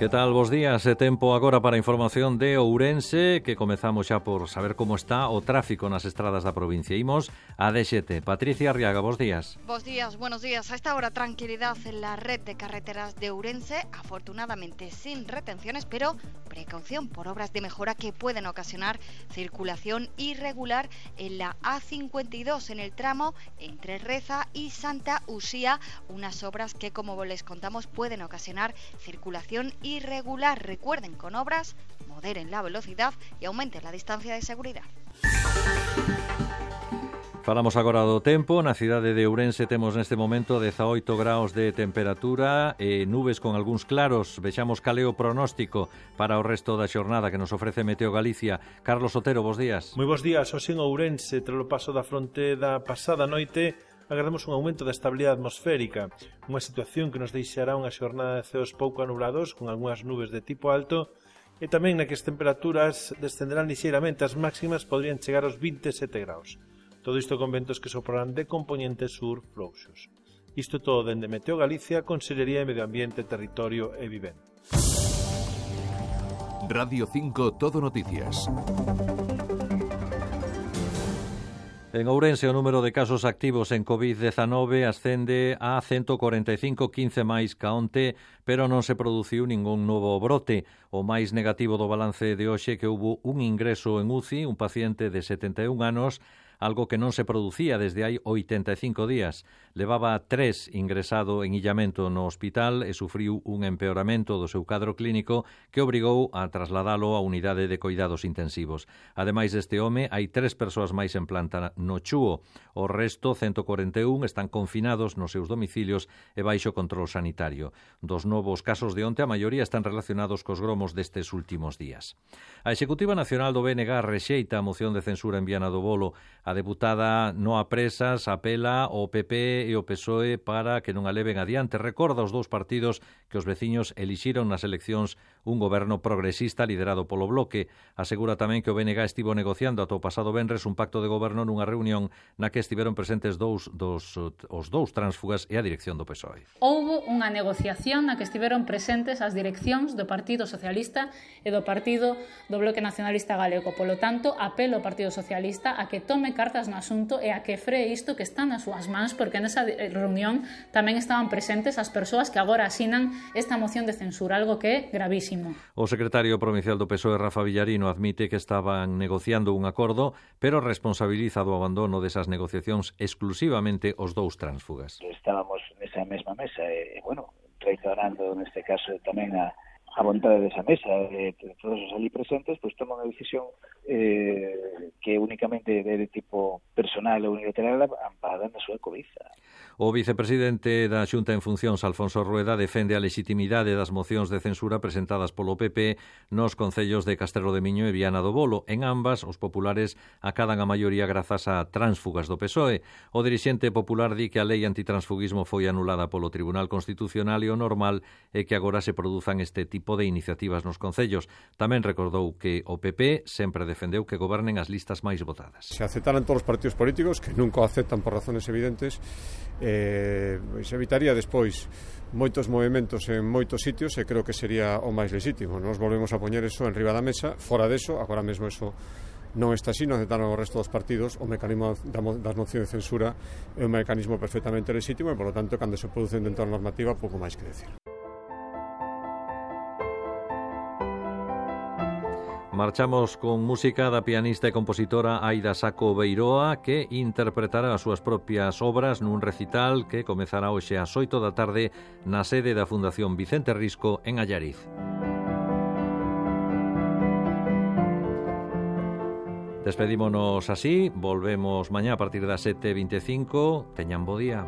Que tal, vos días? E tempo agora para información de Ourense Que comezamos xa por saber como está o tráfico nas estradas da provincia. Imos a DXT Patricia Arriaga, vos días. Bos días, buenos días. A esta hora tranquilidad en la red de carreteras de Ourense. Afortunadamente sin retenciones Pero precaución por obras de mejora que pueden ocasionar circulación irregular en la A52 en el tramo entre Reza y Santa Usía Unas obras que como les contamos pueden ocasionar circulación irregular. Recuerden, con obras, moderen la velocidad e aumenten la distancia de seguridade. Falamos agora do tempo, na cidade de Ourense temos neste momento 18 graus de temperatura e nubes con algúns claros. Vexamos caleo pronóstico para o resto da xornada que nos ofrece Meteo Galicia. Carlos Otero, bos días. Moi bos días, hoxe en Ourense, tras o paso da frontera pasada noite, agardamos un aumento da estabilidade atmosférica, unha situación que nos deixará unha xornada de ceos pouco anulados con algunhas nubes de tipo alto e tamén na que as temperaturas descenderán lixeiramente, as máximas podrían chegar aos 27 graus. Todo isto con ventos que sopran de componente sur frouxos. Isto todo dende Meteo Galicia, Consellería de Medio Ambiente, Territorio e Vivenda. Radio 5 Todo Noticias. En Ourense o número de casos activos en COVID-19 ascende a 145, 15 máis ca onte, pero non se produciu ningún novo brote. O máis negativo do balance de hoxe que houve un ingreso en UCI, un paciente de 71 anos, algo que non se producía desde hai 85 días. Levaba tres ingresado en illamento no hospital e sufriu un empeoramento do seu cadro clínico que obrigou a trasladalo a unidade de coidados intensivos. Ademais deste home, hai tres persoas máis en planta no Chuo. O resto, 141, están confinados nos seus domicilios e baixo control sanitario. Dos novos casos de onte, a maioría están relacionados cos gromos destes últimos días. A Executiva Nacional do BNG rexeita a moción de censura en Viana do Bolo. A deputada Noa Presas apela ao PP E o PSOE para que non a leven adiante. Recorda os dous partidos que os veciños elixiron nas eleccións un goberno progresista liderado polo Bloque. Asegura tamén que o BNG estivo negociando ata o pasado venres un pacto de goberno nunha reunión na que estiveron presentes dous dos, os dous transfugas e a dirección do PSOE. Houbo unha negociación na que estiveron presentes as direccións do Partido Socialista e do Partido do Bloque Nacionalista Galego. Polo tanto, apelo ao Partido Socialista a que tome cartas no asunto e a que free isto que está nas súas mans porque nesa eh, reunión tamén estaban presentes as persoas que agora asinan esta moción de censura, algo que é gravísimo. O secretario provincial do PSOE, Rafa Villarino, admite que estaban negociando un acordo, pero responsabiliza do abandono desas negociacións exclusivamente os dous tránsfugas. Estábamos nesa mesma mesa e, bueno, traicionando neste caso tamén a, a vontade desa mesa eh, de de todos os ali presentes, pois pues, toma unha decisión eh, que únicamente de, de tipo personal ou unilateral amparada na súa cobiza. O vicepresidente da Xunta en Funcións, Alfonso Rueda, defende a legitimidade das mocións de censura presentadas polo PP nos concellos de Castelo de Miño e Viana do Bolo. En ambas, os populares acadan a maioría grazas a transfugas do PSOE. O dirixente popular di que a lei antitransfugismo foi anulada polo Tribunal Constitucional e o normal é que agora se produzan este tipo de iniciativas nos concellos. Tamén recordou que o PP sempre defendeu que gobernen as listas as máis votadas. Se aceptaran todos os partidos políticos, que nunca o aceptan por razones evidentes, eh, se evitaría despois moitos movimentos en moitos sitios e creo que sería o máis legítimo. Nos volvemos a poñer eso en riba da mesa, fora deso, agora mesmo eso non está así, non aceptaron o resto dos partidos o mecanismo das mocións de censura é un mecanismo perfectamente legítimo e, por lo tanto, cando se produce dentro da normativa, pouco máis que decir. Marchamos con música da pianista e compositora Aida Saco Beiroa que interpretará as súas propias obras nun recital que comezará hoxe ás 8 da tarde na sede da Fundación Vicente Risco en Allariz. Despedímonos así, volvemos mañá a partir das 7.25. Teñan bo día.